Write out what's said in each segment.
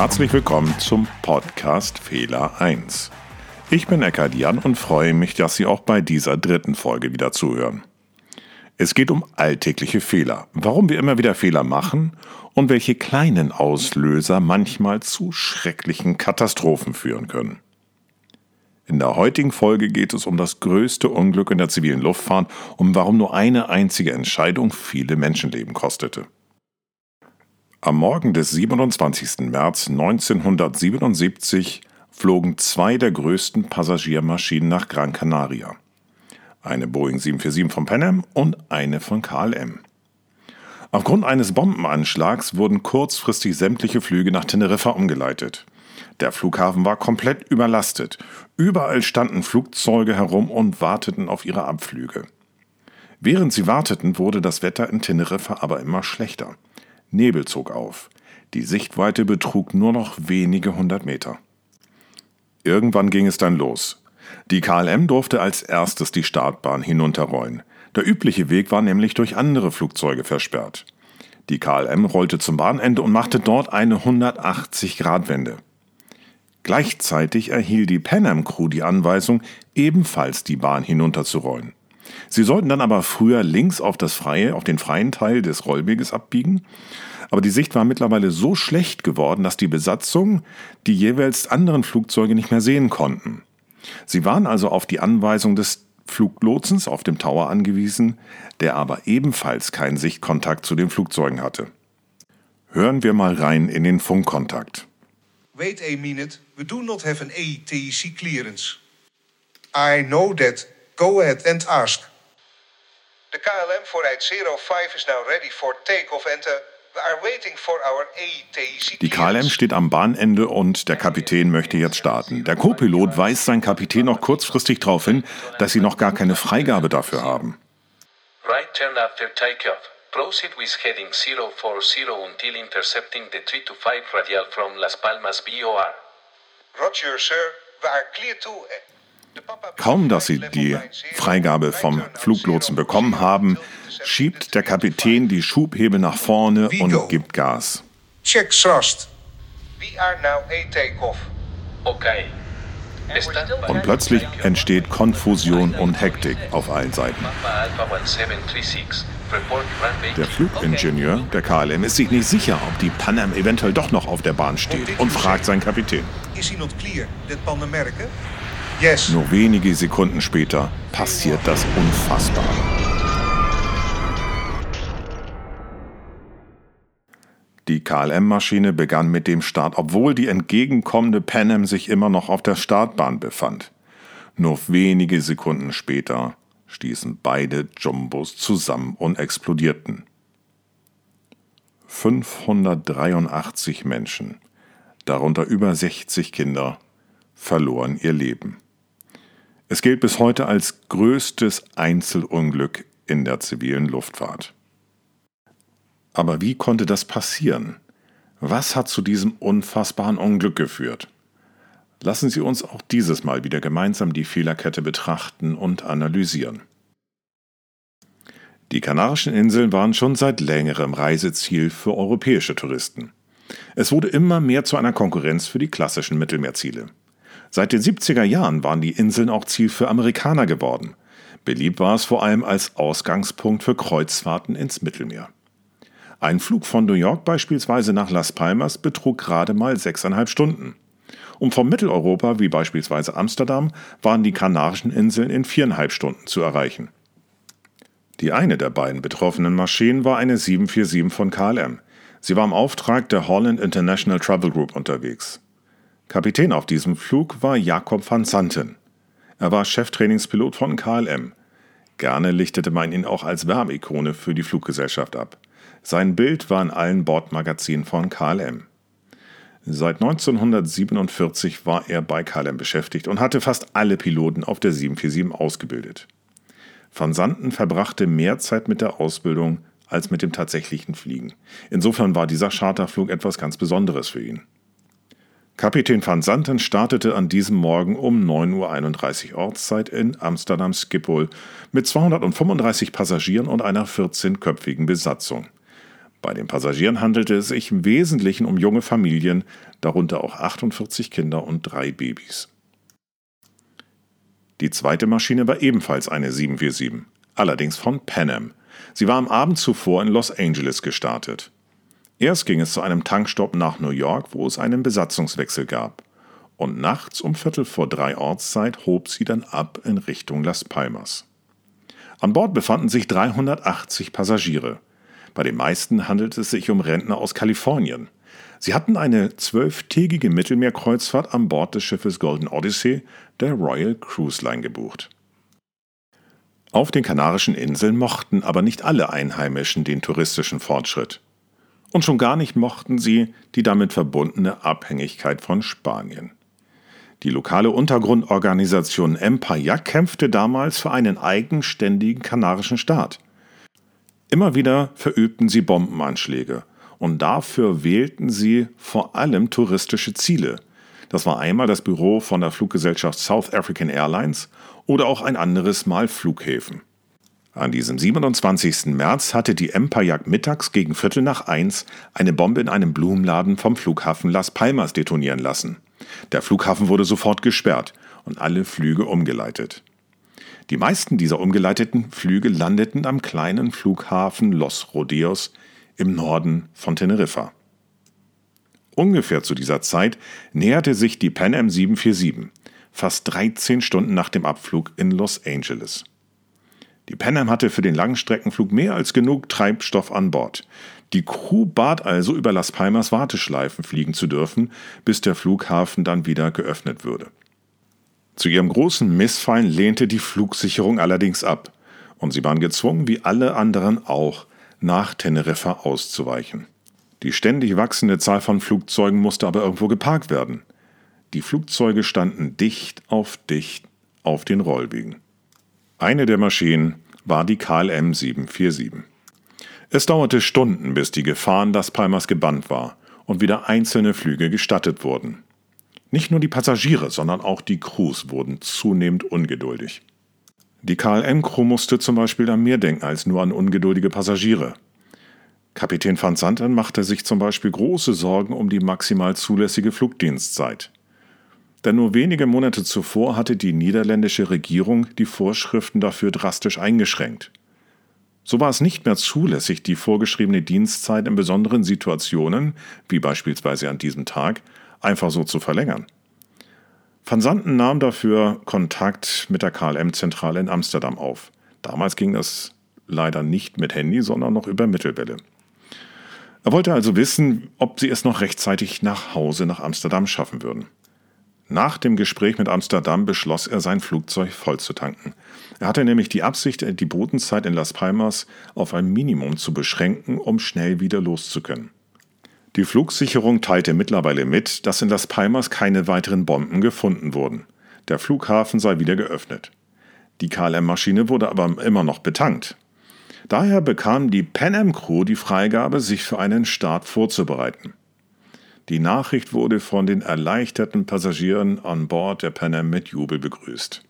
herzlich willkommen zum Podcast Fehler 1. Ich bin Eckhard Jan und freue mich, dass Sie auch bei dieser dritten Folge wieder zuhören. Es geht um alltägliche Fehler, warum wir immer wieder Fehler machen und welche kleinen Auslöser manchmal zu schrecklichen Katastrophen führen können. In der heutigen Folge geht es um das größte Unglück in der zivilen Luftfahrt und warum nur eine einzige Entscheidung viele Menschenleben kostete. Am Morgen des 27. März 1977 flogen zwei der größten Passagiermaschinen nach Gran Canaria eine Boeing 747 von Pan Am und eine von KLM. Aufgrund eines Bombenanschlags wurden kurzfristig sämtliche Flüge nach Teneriffa umgeleitet. Der Flughafen war komplett überlastet. Überall standen Flugzeuge herum und warteten auf ihre Abflüge. Während sie warteten, wurde das Wetter in Teneriffa aber immer schlechter. Nebel zog auf. Die Sichtweite betrug nur noch wenige hundert Meter. Irgendwann ging es dann los. Die KLM durfte als erstes die Startbahn hinunterrollen. Der übliche Weg war nämlich durch andere Flugzeuge versperrt. Die KLM rollte zum Bahnende und machte dort eine 180-Grad-Wende. Gleichzeitig erhielt die Pan Am Crew die Anweisung, ebenfalls die Bahn hinunterzurollen. Sie sollten dann aber früher links auf, das freie, auf den freien Teil des Rollweges abbiegen, aber die Sicht war mittlerweile so schlecht geworden, dass die Besatzung die jeweils anderen Flugzeuge nicht mehr sehen konnten. Sie waren also auf die Anweisung des Fluglotsens auf dem Tower angewiesen, der aber ebenfalls keinen Sichtkontakt zu den Flugzeugen hatte. Hören wir mal rein in den Funkkontakt. Wait a minute, we do not have an ATC clearance. I know that. Go ahead and ask. The KLM 480 is now ready for takeoff and uh, die KLM steht am Bahnende und der Kapitän möchte jetzt starten. Der Co-Pilot weist seinen Kapitän noch kurzfristig darauf hin, dass sie noch gar keine Freigabe dafür haben. Right turn after takeoff. Proceed with heading 040 until intercepting the 325 radial from Las Palmas BOR. Roger, sir. We are clear to... Kaum, dass sie die Freigabe vom Fluglotsen bekommen haben, schiebt der Kapitän die Schubhebel nach vorne und gibt Gas. Check thrust. We are now a takeoff. Okay. Und plötzlich entsteht Konfusion und Hektik auf allen Seiten. Der Flugingenieur der KLM ist sich nicht sicher, ob die Pan Am eventuell doch noch auf der Bahn steht und fragt seinen Kapitän. Nur wenige Sekunden später passiert das Unfassbare. Die KLM-Maschine begann mit dem Start, obwohl die entgegenkommende Pan Am sich immer noch auf der Startbahn befand. Nur wenige Sekunden später stießen beide Jumbos zusammen und explodierten. 583 Menschen, darunter über 60 Kinder, verloren ihr Leben. Es gilt bis heute als größtes Einzelunglück in der zivilen Luftfahrt. Aber wie konnte das passieren? Was hat zu diesem unfassbaren Unglück geführt? Lassen Sie uns auch dieses Mal wieder gemeinsam die Fehlerkette betrachten und analysieren. Die Kanarischen Inseln waren schon seit längerem Reiseziel für europäische Touristen. Es wurde immer mehr zu einer Konkurrenz für die klassischen Mittelmeerziele. Seit den 70er Jahren waren die Inseln auch Ziel für Amerikaner geworden. Beliebt war es vor allem als Ausgangspunkt für Kreuzfahrten ins Mittelmeer. Ein Flug von New York beispielsweise nach Las Palmas betrug gerade mal sechseinhalb Stunden. Und vom Mitteleuropa, wie beispielsweise Amsterdam, waren die Kanarischen Inseln in viereinhalb Stunden zu erreichen. Die eine der beiden betroffenen Maschinen war eine 747 von KLM. Sie war im Auftrag der Holland International Travel Group unterwegs. Kapitän auf diesem Flug war Jakob van Santen. Er war Cheftrainingspilot von KLM. Gerne lichtete man ihn auch als Wärmeikone für die Fluggesellschaft ab. Sein Bild war in allen Bordmagazinen von KLM. Seit 1947 war er bei KLM beschäftigt und hatte fast alle Piloten auf der 747 ausgebildet. Van Santen verbrachte mehr Zeit mit der Ausbildung als mit dem tatsächlichen Fliegen. Insofern war dieser Charterflug etwas ganz Besonderes für ihn. Kapitän van Santen startete an diesem Morgen um 9.31 Uhr Ortszeit in Amsterdam Schiphol mit 235 Passagieren und einer 14-köpfigen Besatzung. Bei den Passagieren handelte es sich im Wesentlichen um junge Familien, darunter auch 48 Kinder und drei Babys. Die zweite Maschine war ebenfalls eine 747, allerdings von Pan Am. Sie war am Abend zuvor in Los Angeles gestartet. Erst ging es zu einem Tankstopp nach New York, wo es einen Besatzungswechsel gab. Und nachts um Viertel vor drei Ortszeit hob sie dann ab in Richtung Las Palmas. An Bord befanden sich 380 Passagiere. Bei den meisten handelte es sich um Rentner aus Kalifornien. Sie hatten eine zwölftägige Mittelmeerkreuzfahrt an Bord des Schiffes Golden Odyssey der Royal Cruise Line gebucht. Auf den Kanarischen Inseln mochten aber nicht alle Einheimischen den touristischen Fortschritt. Und schon gar nicht mochten sie die damit verbundene Abhängigkeit von Spanien. Die lokale Untergrundorganisation Empire kämpfte damals für einen eigenständigen kanarischen Staat. Immer wieder verübten sie Bombenanschläge und dafür wählten sie vor allem touristische Ziele. Das war einmal das Büro von der Fluggesellschaft South African Airlines oder auch ein anderes Mal Flughäfen. An diesem 27. März hatte die Empire mittags gegen Viertel nach eins eine Bombe in einem Blumenladen vom Flughafen Las Palmas detonieren lassen. Der Flughafen wurde sofort gesperrt und alle Flüge umgeleitet. Die meisten dieser umgeleiteten Flüge landeten am kleinen Flughafen Los Rodeos im Norden von Teneriffa. Ungefähr zu dieser Zeit näherte sich die Pan Am 747, fast 13 Stunden nach dem Abflug in Los Angeles. Die Pan Am hatte für den Langstreckenflug mehr als genug Treibstoff an Bord. Die Crew bat also, über Las Palmas Warteschleifen fliegen zu dürfen, bis der Flughafen dann wieder geöffnet würde. Zu ihrem großen Missfallen lehnte die Flugsicherung allerdings ab, und sie waren gezwungen, wie alle anderen auch, nach Teneriffa auszuweichen. Die ständig wachsende Zahl von Flugzeugen musste aber irgendwo geparkt werden. Die Flugzeuge standen dicht auf dicht auf den Rollwegen. Eine der Maschinen war die KLM 747. Es dauerte Stunden, bis die Gefahr in Las Palmas gebannt war und wieder einzelne Flüge gestattet wurden. Nicht nur die Passagiere, sondern auch die Crews wurden zunehmend ungeduldig. Die KLM-Crew musste zum Beispiel an mehr denken als nur an ungeduldige Passagiere. Kapitän van Santen machte sich zum Beispiel große Sorgen um die maximal zulässige Flugdienstzeit. Denn nur wenige Monate zuvor hatte die niederländische Regierung die Vorschriften dafür drastisch eingeschränkt. So war es nicht mehr zulässig, die vorgeschriebene Dienstzeit in besonderen Situationen, wie beispielsweise an diesem Tag, einfach so zu verlängern. Van Santen nahm dafür Kontakt mit der KLM-Zentrale in Amsterdam auf. Damals ging das leider nicht mit Handy, sondern noch über Mittelwelle. Er wollte also wissen, ob sie es noch rechtzeitig nach Hause nach Amsterdam schaffen würden. Nach dem Gespräch mit Amsterdam beschloss er, sein Flugzeug voll zu tanken. Er hatte nämlich die Absicht, die Bodenzeit in Las Palmas auf ein Minimum zu beschränken, um schnell wieder loszukönnen. Die Flugsicherung teilte mittlerweile mit, dass in Las Palmas keine weiteren Bomben gefunden wurden. Der Flughafen sei wieder geöffnet. Die KLM-Maschine wurde aber immer noch betankt. Daher bekam die Pan Am Crew die Freigabe, sich für einen Start vorzubereiten. Die Nachricht wurde von den erleichterten Passagieren an Bord der Pan Am mit Jubel begrüßt.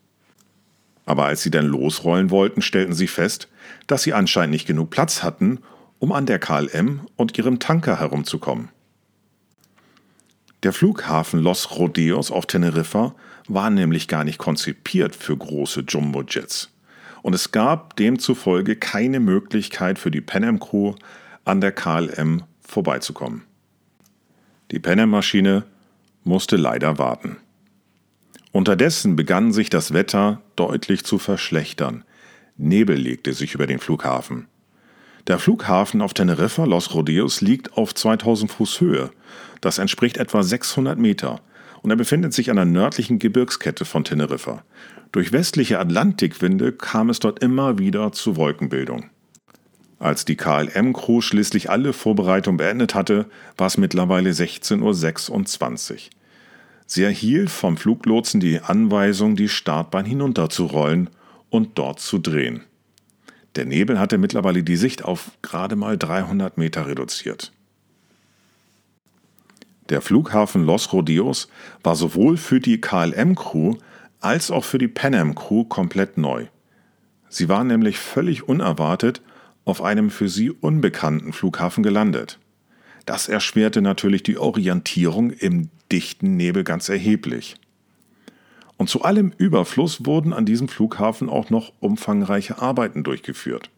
Aber als sie dann losrollen wollten, stellten sie fest, dass sie anscheinend nicht genug Platz hatten, um an der KLM und ihrem Tanker herumzukommen. Der Flughafen Los Rodeos auf Teneriffa war nämlich gar nicht konzipiert für große Jumbo-Jets. Und es gab demzufolge keine Möglichkeit für die Pan Am Crew an der KLM vorbeizukommen. Die Penner-Maschine musste leider warten. Unterdessen begann sich das Wetter deutlich zu verschlechtern. Nebel legte sich über den Flughafen. Der Flughafen auf Teneriffa Los Rodeos liegt auf 2000 Fuß Höhe. Das entspricht etwa 600 Meter und er befindet sich an der nördlichen Gebirgskette von Teneriffa. Durch westliche Atlantikwinde kam es dort immer wieder zu Wolkenbildung. Als die KLM-Crew schließlich alle Vorbereitungen beendet hatte, war es mittlerweile 16.26 Uhr. Sie erhielt vom Fluglotsen die Anweisung, die Startbahn hinunterzurollen und dort zu drehen. Der Nebel hatte mittlerweile die Sicht auf gerade mal 300 Meter reduziert. Der Flughafen Los Rodeos war sowohl für die KLM-Crew als auch für die Pan Am-Crew komplett neu. Sie war nämlich völlig unerwartet auf einem für sie unbekannten Flughafen gelandet. Das erschwerte natürlich die Orientierung im dichten Nebel ganz erheblich. Und zu allem Überfluss wurden an diesem Flughafen auch noch umfangreiche Arbeiten durchgeführt.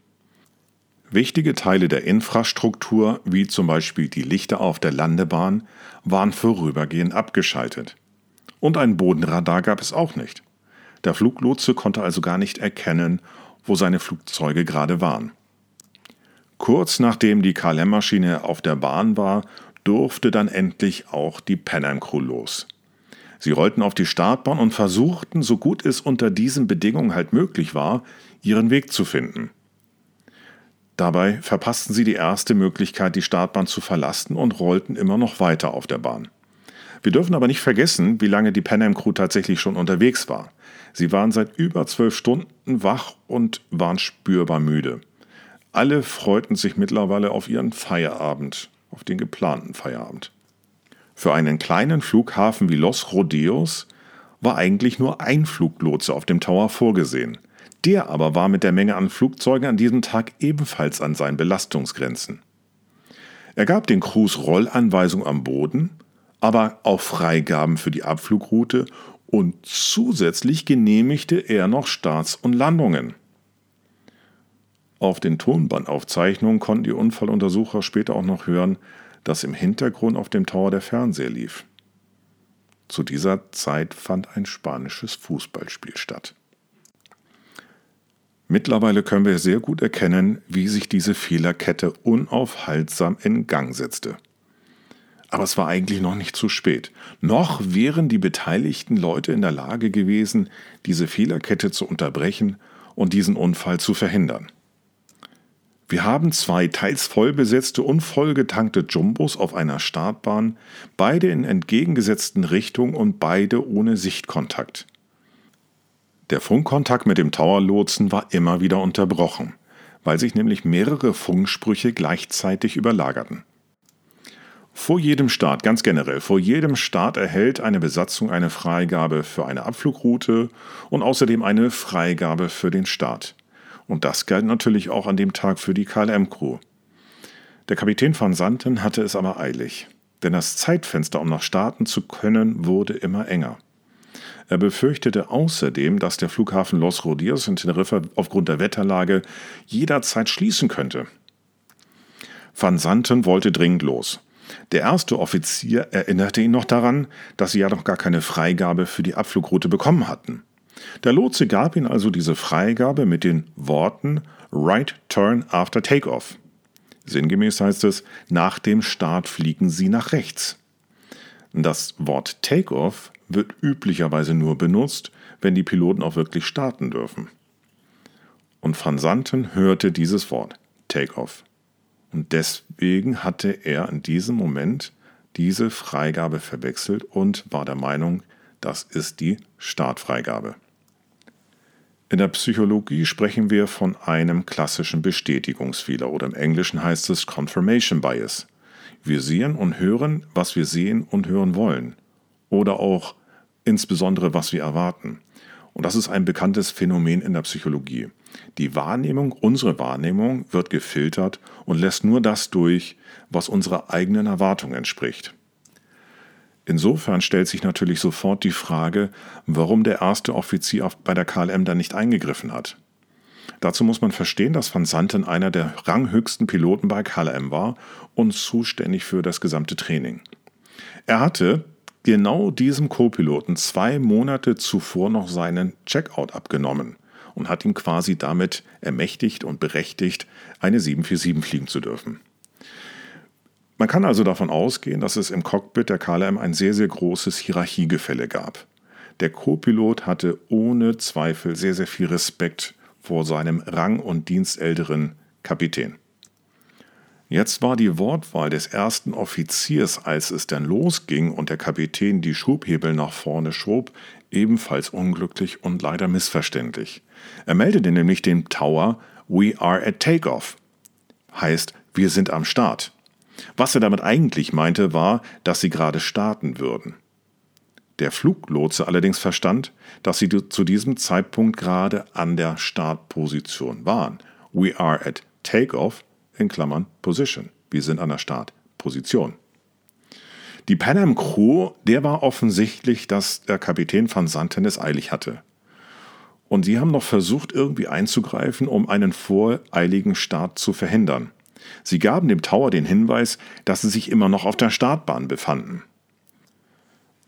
Wichtige Teile der Infrastruktur, wie zum Beispiel die Lichter auf der Landebahn, waren vorübergehend abgeschaltet. Und ein Bodenradar gab es auch nicht. Der Fluglotse konnte also gar nicht erkennen, wo seine Flugzeuge gerade waren. Kurz nachdem die KLM-Maschine auf der Bahn war, durfte dann endlich auch die Pan Am Crew los. Sie rollten auf die Startbahn und versuchten, so gut es unter diesen Bedingungen halt möglich war, ihren Weg zu finden. Dabei verpassten sie die erste Möglichkeit, die Startbahn zu verlassen und rollten immer noch weiter auf der Bahn. Wir dürfen aber nicht vergessen, wie lange die Pan Am Crew tatsächlich schon unterwegs war. Sie waren seit über zwölf Stunden wach und waren spürbar müde. Alle freuten sich mittlerweile auf ihren Feierabend, auf den geplanten Feierabend. Für einen kleinen Flughafen wie Los Rodeos war eigentlich nur ein Fluglotse auf dem Tower vorgesehen. Der aber war mit der Menge an Flugzeugen an diesem Tag ebenfalls an seinen Belastungsgrenzen. Er gab den Crews Rollanweisung am Boden, aber auch Freigaben für die Abflugroute und zusätzlich genehmigte er noch Starts und Landungen. Auf den Tonbandaufzeichnungen konnten die Unfalluntersucher später auch noch hören, dass im Hintergrund auf dem Tower der Fernseher lief. Zu dieser Zeit fand ein spanisches Fußballspiel statt. Mittlerweile können wir sehr gut erkennen, wie sich diese Fehlerkette unaufhaltsam in Gang setzte. Aber es war eigentlich noch nicht zu spät. Noch wären die beteiligten Leute in der Lage gewesen, diese Fehlerkette zu unterbrechen und diesen Unfall zu verhindern. Wir haben zwei teils vollbesetzte und vollgetankte Jumbos auf einer Startbahn, beide in entgegengesetzten Richtungen und beide ohne Sichtkontakt. Der Funkkontakt mit dem Tower-Lotsen war immer wieder unterbrochen, weil sich nämlich mehrere Funksprüche gleichzeitig überlagerten. Vor jedem Start, ganz generell, vor jedem Start erhält eine Besatzung eine Freigabe für eine Abflugroute und außerdem eine Freigabe für den Start. Und das galt natürlich auch an dem Tag für die KLM-Crew. Der Kapitän van Santen hatte es aber eilig, denn das Zeitfenster, um noch starten zu können, wurde immer enger. Er befürchtete außerdem, dass der Flughafen Los Rodios in Teneriffa aufgrund der Wetterlage jederzeit schließen könnte. Van Santen wollte dringend los. Der erste Offizier erinnerte ihn noch daran, dass sie ja noch gar keine Freigabe für die Abflugroute bekommen hatten. Der Lotse gab ihm also diese Freigabe mit den Worten Right Turn after Takeoff. Sinngemäß heißt es, nach dem Start fliegen Sie nach rechts. Das Wort Takeoff wird üblicherweise nur benutzt, wenn die Piloten auch wirklich starten dürfen. Und Van Santen hörte dieses Wort, Takeoff. Und deswegen hatte er in diesem Moment diese Freigabe verwechselt und war der Meinung, das ist die Startfreigabe. In der Psychologie sprechen wir von einem klassischen Bestätigungsfehler oder im Englischen heißt es Confirmation Bias. Wir sehen und hören, was wir sehen und hören wollen. Oder auch insbesondere, was wir erwarten. Und das ist ein bekanntes Phänomen in der Psychologie. Die Wahrnehmung, unsere Wahrnehmung wird gefiltert und lässt nur das durch, was unserer eigenen Erwartung entspricht. Insofern stellt sich natürlich sofort die Frage, warum der erste Offizier bei der KLM da nicht eingegriffen hat. Dazu muss man verstehen, dass Van Santen einer der ranghöchsten Piloten bei KLM war und zuständig für das gesamte Training. Er hatte genau diesem Co-Piloten zwei Monate zuvor noch seinen Checkout abgenommen und hat ihn quasi damit ermächtigt und berechtigt, eine 747 fliegen zu dürfen. Man kann also davon ausgehen, dass es im Cockpit der KLM ein sehr, sehr großes Hierarchiegefälle gab. Der Co-Pilot hatte ohne Zweifel sehr, sehr viel Respekt vor seinem rang- und dienstälteren Kapitän. Jetzt war die Wortwahl des ersten Offiziers, als es dann losging und der Kapitän die Schubhebel nach vorne schob, ebenfalls unglücklich und leider missverständlich. Er meldete nämlich dem Tower We are at Takeoff. Heißt, wir sind am Start. Was er damit eigentlich meinte, war, dass sie gerade starten würden. Der Fluglotse allerdings verstand, dass sie zu diesem Zeitpunkt gerade an der Startposition waren. We are at Takeoff in Klammern Position. Wir sind an der Startposition. Die Pan Am Crew, der war offensichtlich, dass der Kapitän van Santen es eilig hatte. Und sie haben noch versucht, irgendwie einzugreifen, um einen voreiligen Start zu verhindern. Sie gaben dem Tower den Hinweis, dass sie sich immer noch auf der Startbahn befanden.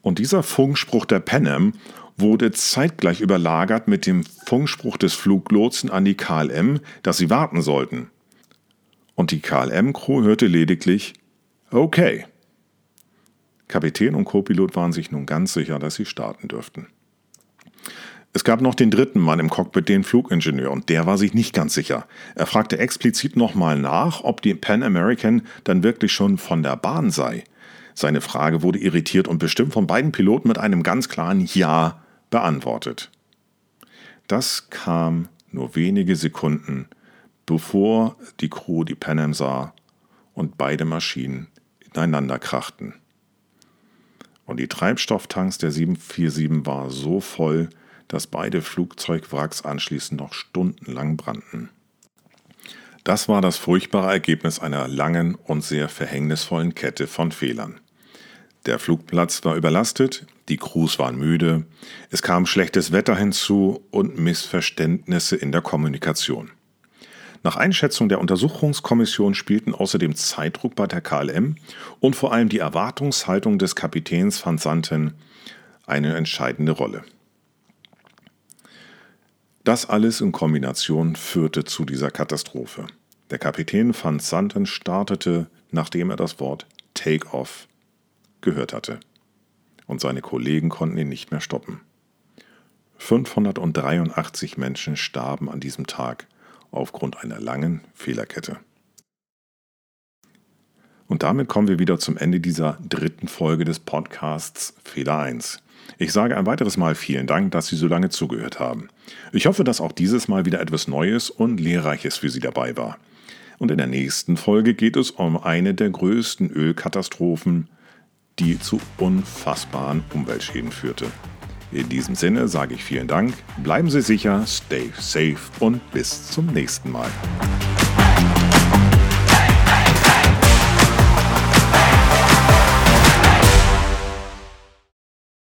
Und dieser Funkspruch der Pan wurde zeitgleich überlagert mit dem Funkspruch des Fluglotsen an die KLM, dass sie warten sollten. Und die KLM-Crew hörte lediglich Okay. Kapitän und Copilot waren sich nun ganz sicher, dass sie starten dürften. Es gab noch den dritten Mann im Cockpit, den Flugingenieur, und der war sich nicht ganz sicher. Er fragte explizit nochmal nach, ob die Pan American dann wirklich schon von der Bahn sei. Seine Frage wurde irritiert und bestimmt von beiden Piloten mit einem ganz klaren Ja beantwortet. Das kam nur wenige Sekunden, bevor die Crew die Pan Am sah und beide Maschinen ineinander krachten. Und die Treibstofftanks der 747 war so voll, dass beide Flugzeugwracks anschließend noch stundenlang brannten. Das war das furchtbare Ergebnis einer langen und sehr verhängnisvollen Kette von Fehlern. Der Flugplatz war überlastet, die Crews waren müde, es kam schlechtes Wetter hinzu und Missverständnisse in der Kommunikation. Nach Einschätzung der Untersuchungskommission spielten außerdem Zeitdruck bei der KLM und vor allem die Erwartungshaltung des Kapitäns van Santen eine entscheidende Rolle. Das alles in Kombination führte zu dieser Katastrophe. Der Kapitän van Santen startete, nachdem er das Wort Take-off gehört hatte. Und seine Kollegen konnten ihn nicht mehr stoppen. 583 Menschen starben an diesem Tag aufgrund einer langen Fehlerkette. Und damit kommen wir wieder zum Ende dieser dritten Folge des Podcasts Fehler 1. Ich sage ein weiteres Mal vielen Dank, dass Sie so lange zugehört haben. Ich hoffe, dass auch dieses Mal wieder etwas Neues und Lehrreiches für Sie dabei war. Und in der nächsten Folge geht es um eine der größten Ölkatastrophen, die zu unfassbaren Umweltschäden führte. In diesem Sinne sage ich vielen Dank, bleiben Sie sicher, stay safe und bis zum nächsten Mal.